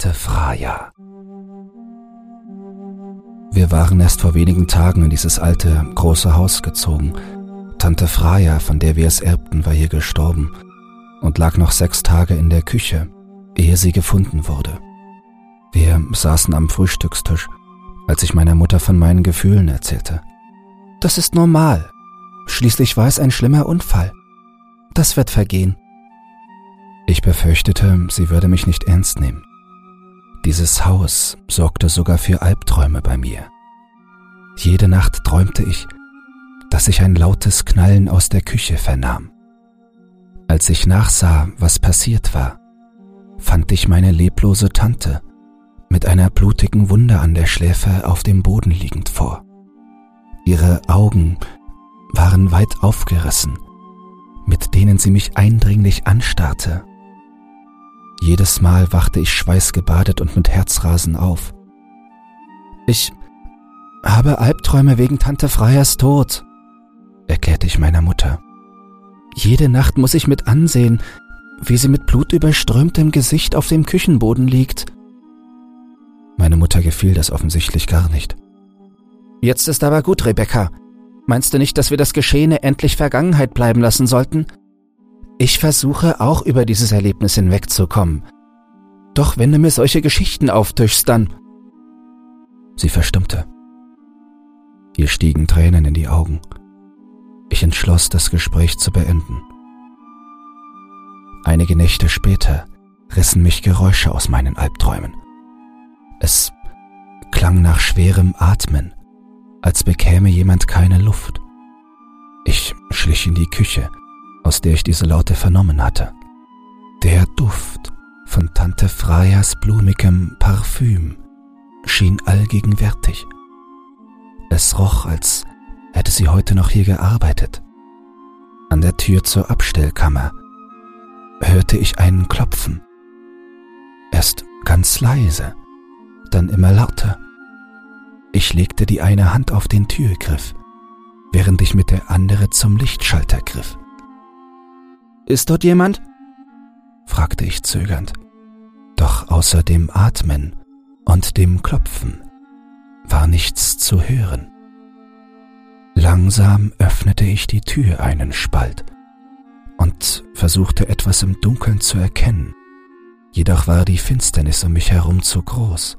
Tante Fraja. Wir waren erst vor wenigen Tagen in dieses alte, große Haus gezogen. Tante Fraja, von der wir es erbten, war hier gestorben und lag noch sechs Tage in der Küche, ehe sie gefunden wurde. Wir saßen am Frühstückstisch, als ich meiner Mutter von meinen Gefühlen erzählte. Das ist normal. Schließlich war es ein schlimmer Unfall. Das wird vergehen. Ich befürchtete, sie würde mich nicht ernst nehmen. Dieses Haus sorgte sogar für Albträume bei mir. Jede Nacht träumte ich, dass ich ein lautes Knallen aus der Küche vernahm. Als ich nachsah, was passiert war, fand ich meine leblose Tante mit einer blutigen Wunde an der Schläfe auf dem Boden liegend vor. Ihre Augen waren weit aufgerissen, mit denen sie mich eindringlich anstarrte. Jedes Mal wachte ich schweißgebadet und mit Herzrasen auf. Ich habe Albträume wegen Tante Freiers Tod, erklärte ich meiner Mutter. Jede Nacht muss ich mit ansehen, wie sie mit blutüberströmtem Gesicht auf dem Küchenboden liegt meine Mutter gefiel das offensichtlich gar nicht. Jetzt ist aber gut, Rebecca. Meinst du nicht, dass wir das Geschehene endlich Vergangenheit bleiben lassen sollten? Ich versuche auch über dieses Erlebnis hinwegzukommen. Doch wenn du mir solche Geschichten auftischst, dann... Sie verstummte. Ihr stiegen Tränen in die Augen. Ich entschloss, das Gespräch zu beenden. Einige Nächte später rissen mich Geräusche aus meinen Albträumen. Es klang nach schwerem Atmen, als bekäme jemand keine Luft. Ich schlich in die Küche, aus der ich diese Laute vernommen hatte. Der Duft von Tante Freyas blumigem Parfüm schien allgegenwärtig. Es roch, als hätte sie heute noch hier gearbeitet. An der Tür zur Abstellkammer hörte ich einen Klopfen. Erst ganz leise, dann immer lauter. Ich legte die eine Hand auf den Türgriff, während ich mit der andere zum Lichtschalter griff. Ist dort jemand? fragte ich zögernd. Doch außer dem Atmen und dem Klopfen war nichts zu hören. Langsam öffnete ich die Tür einen Spalt und versuchte etwas im Dunkeln zu erkennen, jedoch war die Finsternis um mich herum zu groß.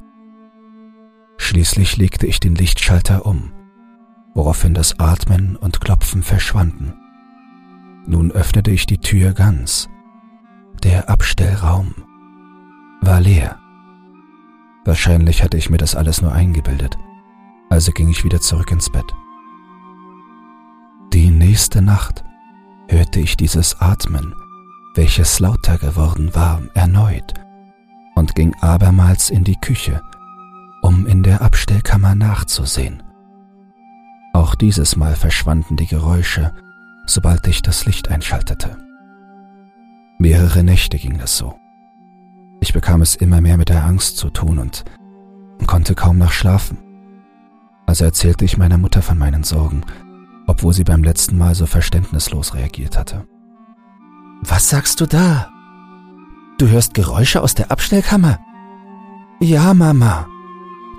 Schließlich legte ich den Lichtschalter um, woraufhin das Atmen und Klopfen verschwanden. Nun öffnete ich die Tür ganz. Der Abstellraum war leer. Wahrscheinlich hatte ich mir das alles nur eingebildet, also ging ich wieder zurück ins Bett. Die nächste Nacht hörte ich dieses Atmen, welches lauter geworden war, erneut und ging abermals in die Küche, um in der Abstellkammer nachzusehen. Auch dieses Mal verschwanden die Geräusche, sobald ich das Licht einschaltete. Mehrere Nächte ging das so. Ich bekam es immer mehr mit der Angst zu tun und konnte kaum noch schlafen. Also erzählte ich meiner Mutter von meinen Sorgen, obwohl sie beim letzten Mal so verständnislos reagiert hatte. Was sagst du da? Du hörst Geräusche aus der Abstellkammer? Ja, Mama,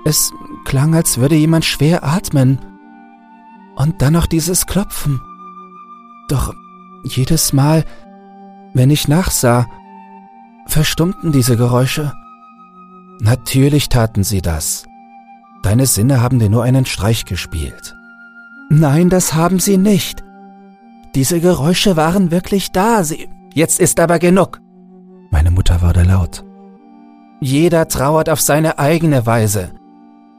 es klang, als würde jemand schwer atmen. Und dann noch dieses Klopfen. Doch jedes Mal, wenn ich nachsah, verstummten diese Geräusche. Natürlich taten sie das. Deine Sinne haben dir nur einen Streich gespielt. Nein, das haben sie nicht. Diese Geräusche waren wirklich da. Sie. Jetzt ist aber genug. Meine Mutter wurde laut. Jeder trauert auf seine eigene Weise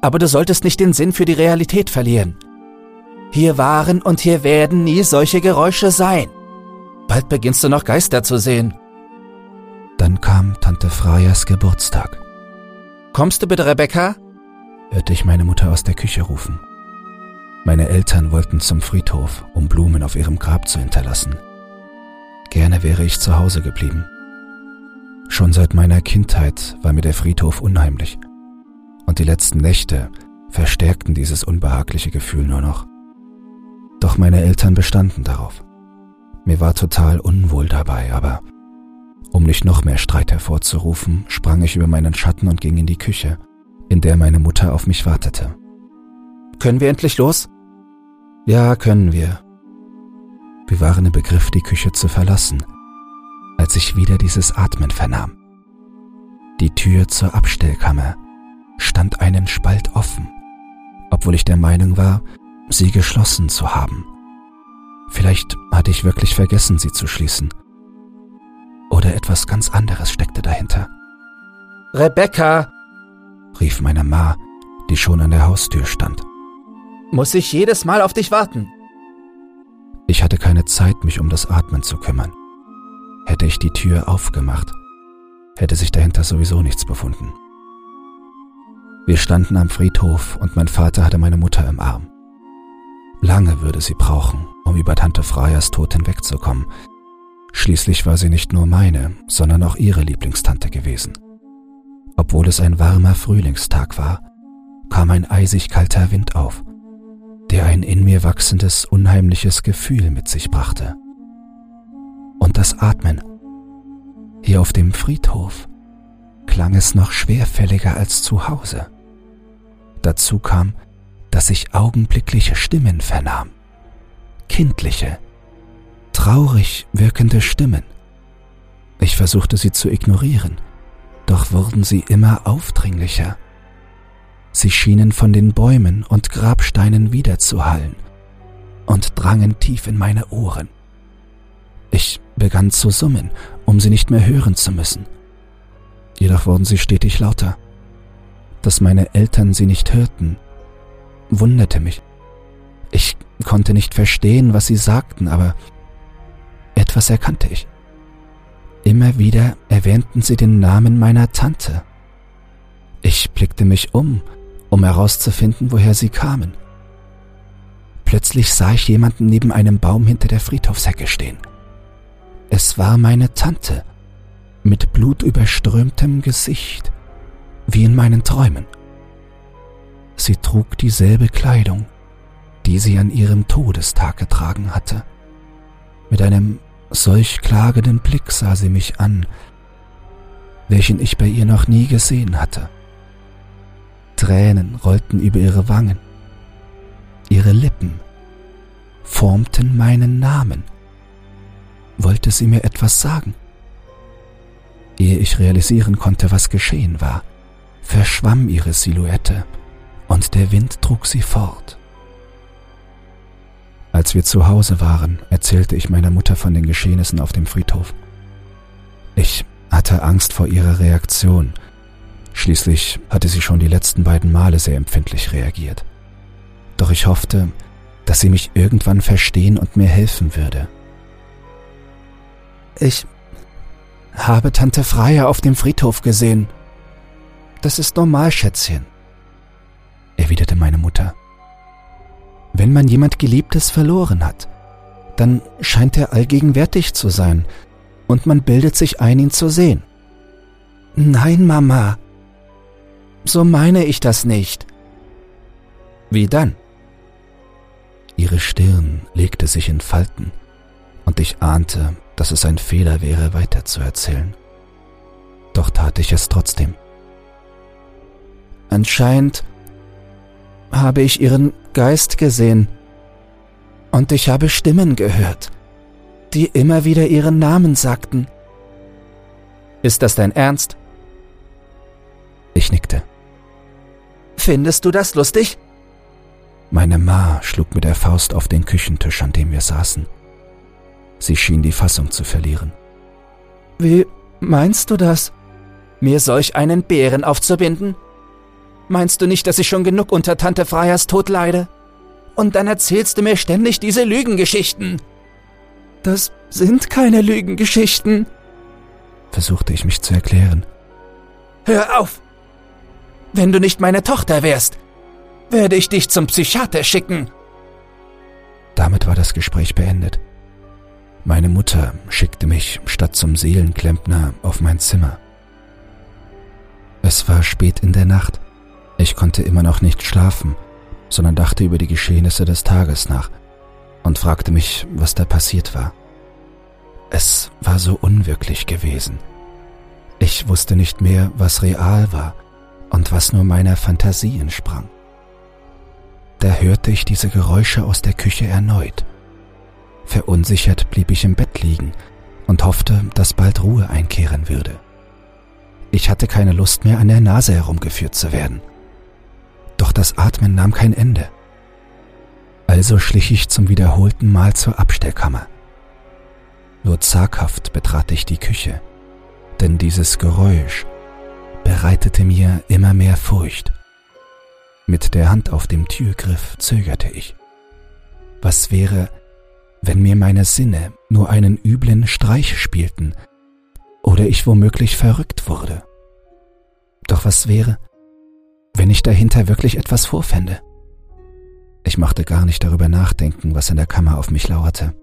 aber du solltest nicht den Sinn für die Realität verlieren. Hier waren und hier werden nie solche Geräusche sein. Bald beginnst du noch Geister zu sehen. Dann kam Tante Freyas Geburtstag. Kommst du bitte, Rebecca? hörte ich meine Mutter aus der Küche rufen. Meine Eltern wollten zum Friedhof, um Blumen auf ihrem Grab zu hinterlassen. Gerne wäre ich zu Hause geblieben. Schon seit meiner Kindheit war mir der Friedhof unheimlich und die letzten Nächte verstärkten dieses unbehagliche Gefühl nur noch. Doch meine Eltern bestanden darauf. Mir war total unwohl dabei, aber Um nicht noch mehr Streit hervorzurufen, sprang ich über meinen Schatten und ging in die Küche, in der meine Mutter auf mich wartete. Können wir endlich los? Ja, können wir. Wir waren im Begriff, die Küche zu verlassen, als ich wieder dieses Atmen vernahm. Die Tür zur Abstellkammer stand einen Spalt offen, obwohl ich der Meinung war, sie geschlossen zu haben. Vielleicht hatte ich wirklich vergessen, sie zu schließen. Oder etwas ganz anderes steckte dahinter. Rebecca! rief meine Ma, die schon an der Haustür stand. Muss ich jedes Mal auf dich warten? Ich hatte keine Zeit, mich um das Atmen zu kümmern. Hätte ich die Tür aufgemacht, hätte sich dahinter sowieso nichts befunden. Wir standen am Friedhof und mein Vater hatte meine Mutter im Arm. Lange würde sie brauchen, um über Tante Freiers Tod hinwegzukommen. Schließlich war sie nicht nur meine, sondern auch ihre Lieblingstante gewesen. Obwohl es ein warmer Frühlingstag war, kam ein eisig kalter Wind auf, der ein in mir wachsendes, unheimliches Gefühl mit sich brachte. Und das Atmen. Hier auf dem Friedhof klang es noch schwerfälliger als zu Hause. Dazu kam, dass ich augenblickliche Stimmen vernahm. Kindliche, traurig wirkende Stimmen. Ich versuchte sie zu ignorieren, doch wurden sie immer aufdringlicher. Sie schienen von den Bäumen und Grabsteinen wiederzuhallen und drangen tief in meine Ohren. Ich begann zu summen, um sie nicht mehr hören zu müssen. Jedoch wurden sie stetig lauter. Dass meine Eltern sie nicht hörten, wunderte mich. Ich konnte nicht verstehen, was sie sagten, aber etwas erkannte ich. Immer wieder erwähnten sie den Namen meiner Tante. Ich blickte mich um, um herauszufinden, woher sie kamen. Plötzlich sah ich jemanden neben einem Baum hinter der Friedhofshecke stehen. Es war meine Tante, mit blutüberströmtem Gesicht, wie in meinen Träumen. Sie trug dieselbe Kleidung, die sie an ihrem Todestag getragen hatte. Mit einem solch klagenden Blick sah sie mich an, welchen ich bei ihr noch nie gesehen hatte. Tränen rollten über ihre Wangen. Ihre Lippen formten meinen Namen. Wollte sie mir etwas sagen? Ehe ich realisieren konnte, was geschehen war, verschwamm ihre Silhouette und der Wind trug sie fort. Als wir zu Hause waren, erzählte ich meiner Mutter von den Geschehnissen auf dem Friedhof. Ich hatte Angst vor ihrer Reaktion. Schließlich hatte sie schon die letzten beiden Male sehr empfindlich reagiert. Doch ich hoffte, dass sie mich irgendwann verstehen und mir helfen würde. Ich habe Tante Freya auf dem Friedhof gesehen. Das ist normal, Schätzchen, erwiderte meine Mutter. Wenn man jemand Geliebtes verloren hat, dann scheint er allgegenwärtig zu sein und man bildet sich ein, ihn zu sehen. Nein, Mama, so meine ich das nicht. Wie dann? Ihre Stirn legte sich in Falten, und ich ahnte, dass es ein Fehler wäre, weiterzuerzählen. Doch tat ich es trotzdem. Anscheinend habe ich ihren Geist gesehen. Und ich habe Stimmen gehört, die immer wieder ihren Namen sagten. Ist das dein Ernst? Ich nickte. Findest du das lustig? Meine Ma schlug mit der Faust auf den Küchentisch, an dem wir saßen. Sie schien die Fassung zu verlieren. Wie meinst du das? Mir solch einen Bären aufzubinden? Meinst du nicht, dass ich schon genug unter Tante Freiers Tod leide? Und dann erzählst du mir ständig diese Lügengeschichten. Das sind keine Lügengeschichten, versuchte ich mich zu erklären. Hör auf! Wenn du nicht meine Tochter wärst, werde ich dich zum Psychiater schicken. Damit war das Gespräch beendet. Meine Mutter schickte mich statt zum Seelenklempner auf mein Zimmer. Es war spät in der Nacht. Ich konnte immer noch nicht schlafen, sondern dachte über die Geschehnisse des Tages nach und fragte mich, was da passiert war. Es war so unwirklich gewesen. Ich wusste nicht mehr, was real war und was nur meiner Fantasie entsprang. Da hörte ich diese Geräusche aus der Küche erneut. Verunsichert blieb ich im Bett liegen und hoffte, dass bald Ruhe einkehren würde. Ich hatte keine Lust mehr, an der Nase herumgeführt zu werden. Doch das Atmen nahm kein Ende. Also schlich ich zum wiederholten Mal zur Abstellkammer. Nur zaghaft betrat ich die Küche, denn dieses Geräusch bereitete mir immer mehr Furcht. Mit der Hand auf dem Türgriff zögerte ich. Was wäre, wenn mir meine Sinne nur einen üblen Streich spielten oder ich womöglich verrückt wurde? Doch was wäre, wenn ich dahinter wirklich etwas vorfände? Ich machte gar nicht darüber nachdenken, was in der Kammer auf mich lauerte.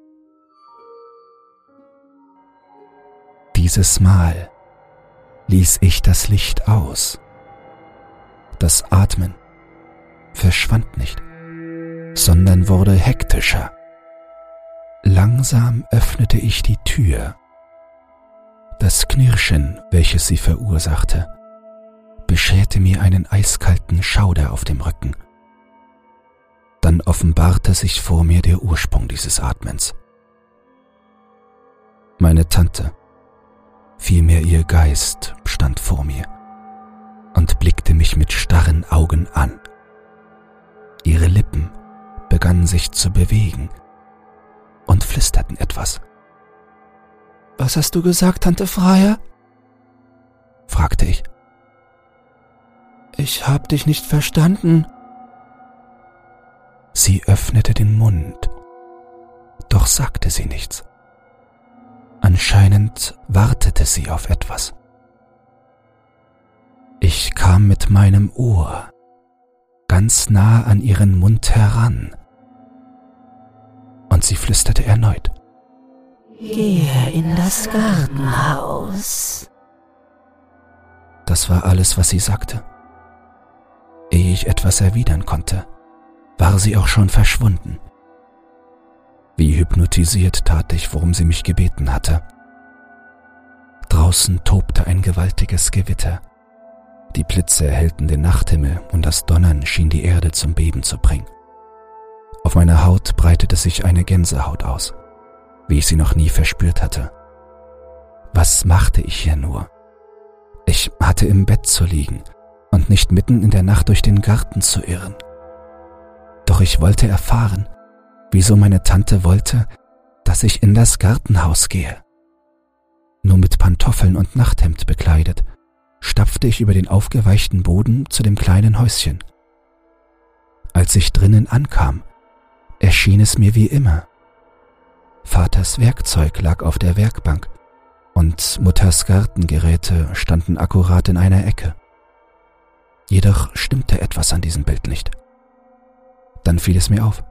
Dieses Mal ließ ich das Licht aus. Das Atmen verschwand nicht, sondern wurde hektischer. Langsam öffnete ich die Tür. Das Knirschen, welches sie verursachte, bescherte mir einen eiskalten Schauder auf dem Rücken. Dann offenbarte sich vor mir der Ursprung dieses Atmens. Meine Tante, vielmehr ihr Geist, stand vor mir und blickte mich mit starren Augen an. Ihre Lippen begannen sich zu bewegen und flüsterten etwas. Was hast du gesagt, Tante Freier? fragte ich. Ich hab dich nicht verstanden. Sie öffnete den Mund, doch sagte sie nichts. Anscheinend wartete sie auf etwas. Ich kam mit meinem Ohr ganz nah an ihren Mund heran und sie flüsterte erneut. Gehe in das Gartenhaus. Das war alles, was sie sagte. Ehe ich etwas erwidern konnte, war sie auch schon verschwunden. Wie hypnotisiert tat ich, worum sie mich gebeten hatte. Draußen tobte ein gewaltiges Gewitter. Die Blitze erhellten den Nachthimmel und das Donnern schien die Erde zum Beben zu bringen. Auf meiner Haut breitete sich eine Gänsehaut aus, wie ich sie noch nie verspürt hatte. Was machte ich hier nur? Ich hatte im Bett zu liegen und nicht mitten in der Nacht durch den Garten zu irren. Doch ich wollte erfahren, wieso meine Tante wollte, dass ich in das Gartenhaus gehe. Nur mit Pantoffeln und Nachthemd bekleidet, stapfte ich über den aufgeweichten Boden zu dem kleinen Häuschen. Als ich drinnen ankam, erschien es mir wie immer. Vaters Werkzeug lag auf der Werkbank und Mutters Gartengeräte standen akkurat in einer Ecke. Jedoch stimmte etwas an diesem Bild nicht. Dann fiel es mir auf.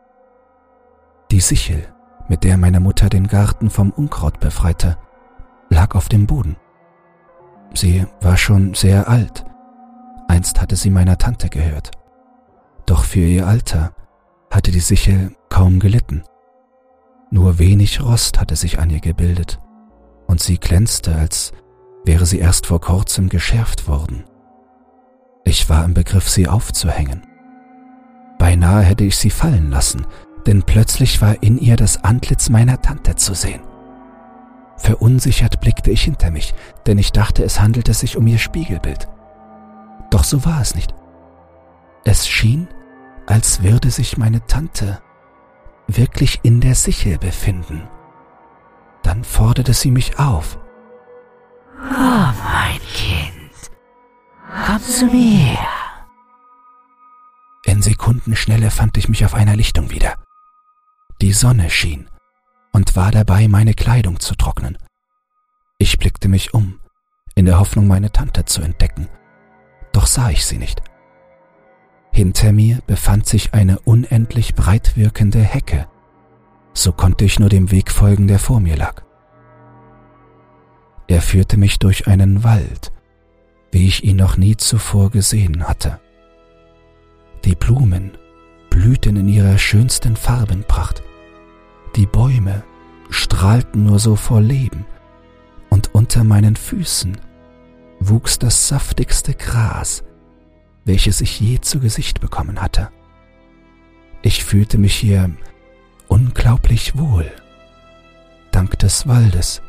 Die Sichel, mit der meine Mutter den Garten vom Unkraut befreite, lag auf dem Boden. Sie war schon sehr alt. Einst hatte sie meiner Tante gehört. Doch für ihr Alter hatte die Sichel kaum gelitten. Nur wenig Rost hatte sich an ihr gebildet, und sie glänzte, als wäre sie erst vor kurzem geschärft worden. Ich war im Begriff, sie aufzuhängen. Beinahe hätte ich sie fallen lassen, denn plötzlich war in ihr das Antlitz meiner Tante zu sehen. Verunsichert blickte ich hinter mich, denn ich dachte, es handelte sich um ihr Spiegelbild. Doch so war es nicht. Es schien, als würde sich meine Tante wirklich in der Sichel befinden. Dann forderte sie mich auf. Mein Kind, zu mir. In Sekundenschnelle fand ich mich auf einer Lichtung wieder. Die Sonne schien und war dabei, meine Kleidung zu trocknen. Ich blickte mich um, in der Hoffnung, meine Tante zu entdecken, doch sah ich sie nicht. Hinter mir befand sich eine unendlich breit wirkende Hecke, so konnte ich nur dem Weg folgen, der vor mir lag. Er führte mich durch einen Wald, wie ich ihn noch nie zuvor gesehen hatte. Die Blumen blühten in ihrer schönsten Farbenpracht, die Bäume strahlten nur so vor Leben, und unter meinen Füßen wuchs das saftigste Gras, welches ich je zu Gesicht bekommen hatte. Ich fühlte mich hier unglaublich wohl. Dank des Waldes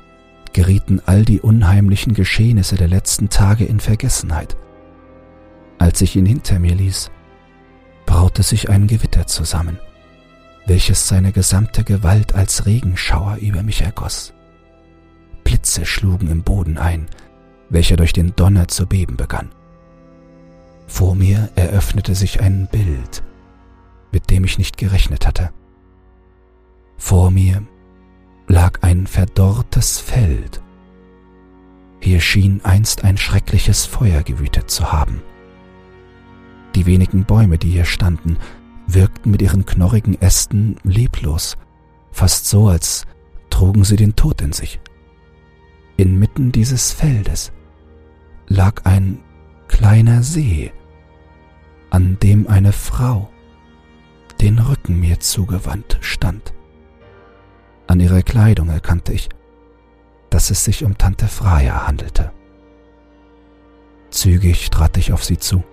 gerieten all die unheimlichen Geschehnisse der letzten Tage in Vergessenheit. Als ich ihn hinter mir ließ, braute sich ein Gewitter zusammen, welches seine gesamte Gewalt als Regenschauer über mich ergoss. Blitze schlugen im Boden ein, welcher durch den Donner zu beben begann. Vor mir eröffnete sich ein Bild, mit dem ich nicht gerechnet hatte. Vor mir lag ein verdorrtes Feld. Hier schien einst ein schreckliches Feuer gewütet zu haben. Die wenigen Bäume, die hier standen, wirkten mit ihren knorrigen Ästen leblos, fast so, als trugen sie den Tod in sich. Inmitten dieses Feldes lag ein kleiner See, an dem eine Frau den Rücken mir zugewandt stand. An ihrer Kleidung erkannte ich, dass es sich um Tante Freya handelte. Zügig trat ich auf sie zu.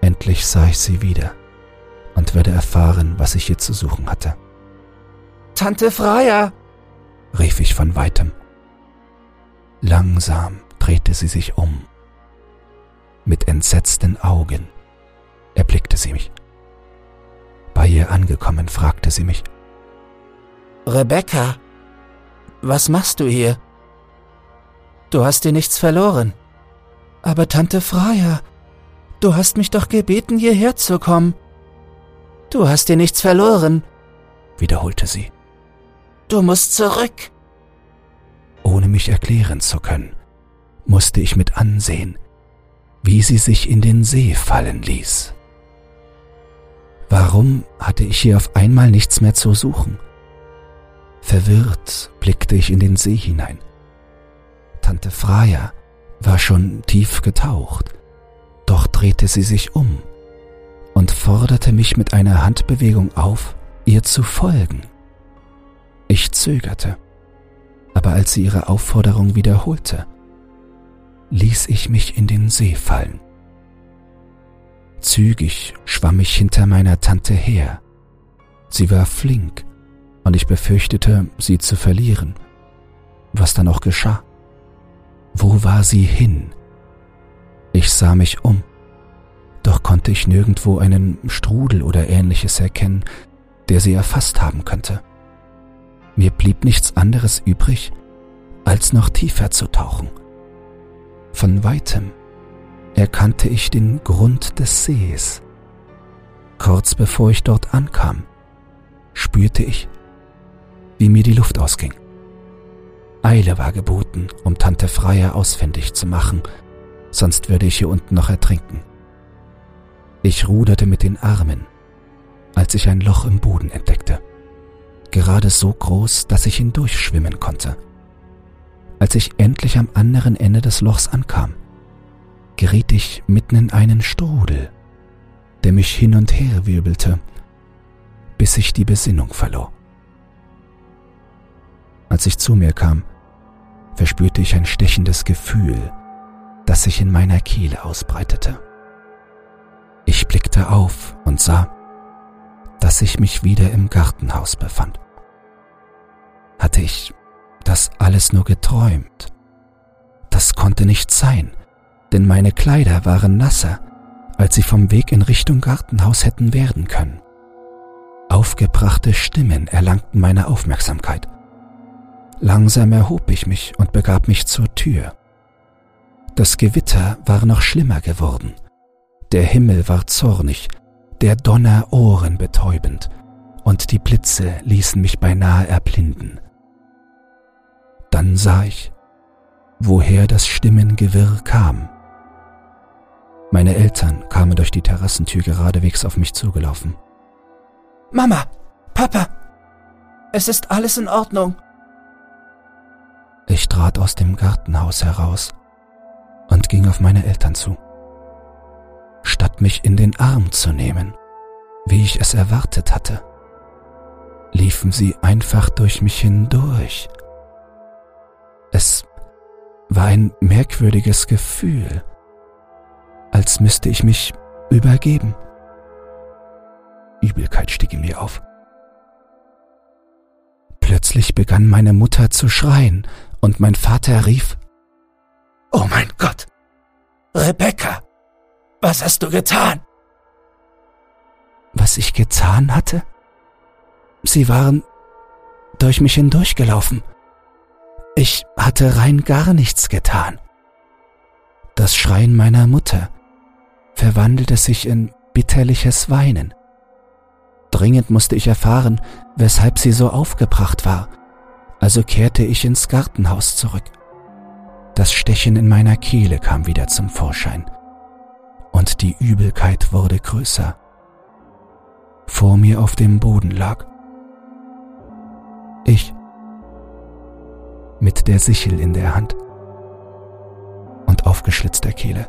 Endlich sah ich sie wieder und werde erfahren, was ich hier zu suchen hatte. Tante Freya! rief ich von weitem. Langsam drehte sie sich um. Mit entsetzten Augen erblickte sie mich. Bei ihr angekommen, fragte sie mich. Rebecca, was machst du hier? Du hast dir nichts verloren. Aber Tante Freya, du hast mich doch gebeten, hierher zu kommen. Du hast dir nichts verloren, wiederholte sie. Du musst zurück. Ohne mich erklären zu können, musste ich mit ansehen, wie sie sich in den See fallen ließ. Warum hatte ich hier auf einmal nichts mehr zu suchen? Verwirrt blickte ich in den See hinein. Tante Freya war schon tief getaucht, doch drehte sie sich um und forderte mich mit einer Handbewegung auf, ihr zu folgen. Ich zögerte, aber als sie ihre Aufforderung wiederholte, ließ ich mich in den See fallen. Zügig schwamm ich hinter meiner Tante her. Sie war flink, und ich befürchtete, sie zu verlieren, was dann auch geschah. Wo war sie hin? Ich sah mich um, doch konnte ich nirgendwo einen Strudel oder ähnliches erkennen, der sie erfasst haben könnte. Mir blieb nichts anderes übrig, als noch tiefer zu tauchen. Von weitem erkannte ich den Grund des Sees. Kurz bevor ich dort ankam, spürte ich, wie mir die Luft ausging. Eile war geboten, um Tante Freya ausfindig zu machen, sonst würde ich hier unten noch ertrinken. Ich ruderte mit den Armen, als ich ein Loch im Boden entdeckte, gerade so groß, dass ich hindurchschwimmen konnte. Als ich endlich am anderen Ende des Lochs ankam, geriet ich mitten in einen Strudel, der mich hin und her wirbelte, bis ich die Besinnung verlor. Als ich zu mir kam, verspürte ich ein stechendes Gefühl, das sich in meiner Kehle ausbreitete. Ich blickte auf und sah, dass ich mich wieder im Gartenhaus befand. Hatte ich das alles nur geträumt? Das konnte nicht sein, denn meine Kleider waren nasser, als sie vom Weg in Richtung Gartenhaus hätten werden können. Aufgebrachte Stimmen erlangten meine Aufmerksamkeit. Langsam erhob ich mich und begab mich zur Tür. Das Gewitter war noch schlimmer geworden – der Himmel war zornig, der Donner ohrenbetäubend, und die Blitze ließen mich beinahe erblinden. Dann sah ich, woher das Stimmengewirr kam. Meine Eltern kamen durch die Terrassentür geradewegs auf mich zugelaufen. Mama, Papa, es ist alles in Ordnung. Ich trat aus dem Gartenhaus heraus und ging auf meine Eltern zu statt mich in den Arm zu nehmen, wie ich es erwartet hatte. liefen sie einfach durch mich hindurch. Es war ein merkwürdiges Gefühl, als müsste ich mich übergeben. Übelkeit stieg in mir auf. Plötzlich begann meine Mutter zu schreien und mein Vater rief, Oh mein Gott! Rebecca! Was hast du getan? Was ich getan hatte? Sie waren durch mich hindurchgelaufen. Ich hatte rein gar nichts getan. Das Schreien meiner Mutter verwandelte sich in bitterliches Weinen. Dringend musste ich erfahren, weshalb sie so aufgebracht war, also kehrte ich ins Gartenhaus zurück. Das Stechen in meiner Kehle kam wieder zum Vorschein, und die Übelkeit wurde größer. Vor mir auf dem Boden lag ich mit der Sichel in der Hand und aufgeschlitzter Kehle.